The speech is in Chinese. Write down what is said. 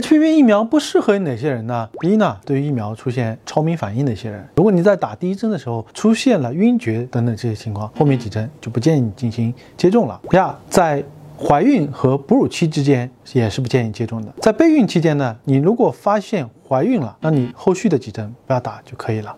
HPV 疫苗不适合哪些人呢？第一呢，对于疫苗出现超敏反应的一些人，如果你在打第一针的时候出现了晕厥等等这些情况，后面几针就不建议你进行接种了。第二，在怀孕和哺乳期之间也是不建议接种的。在备孕期间呢，你如果发现怀孕了，那你后续的几针不要打就可以了。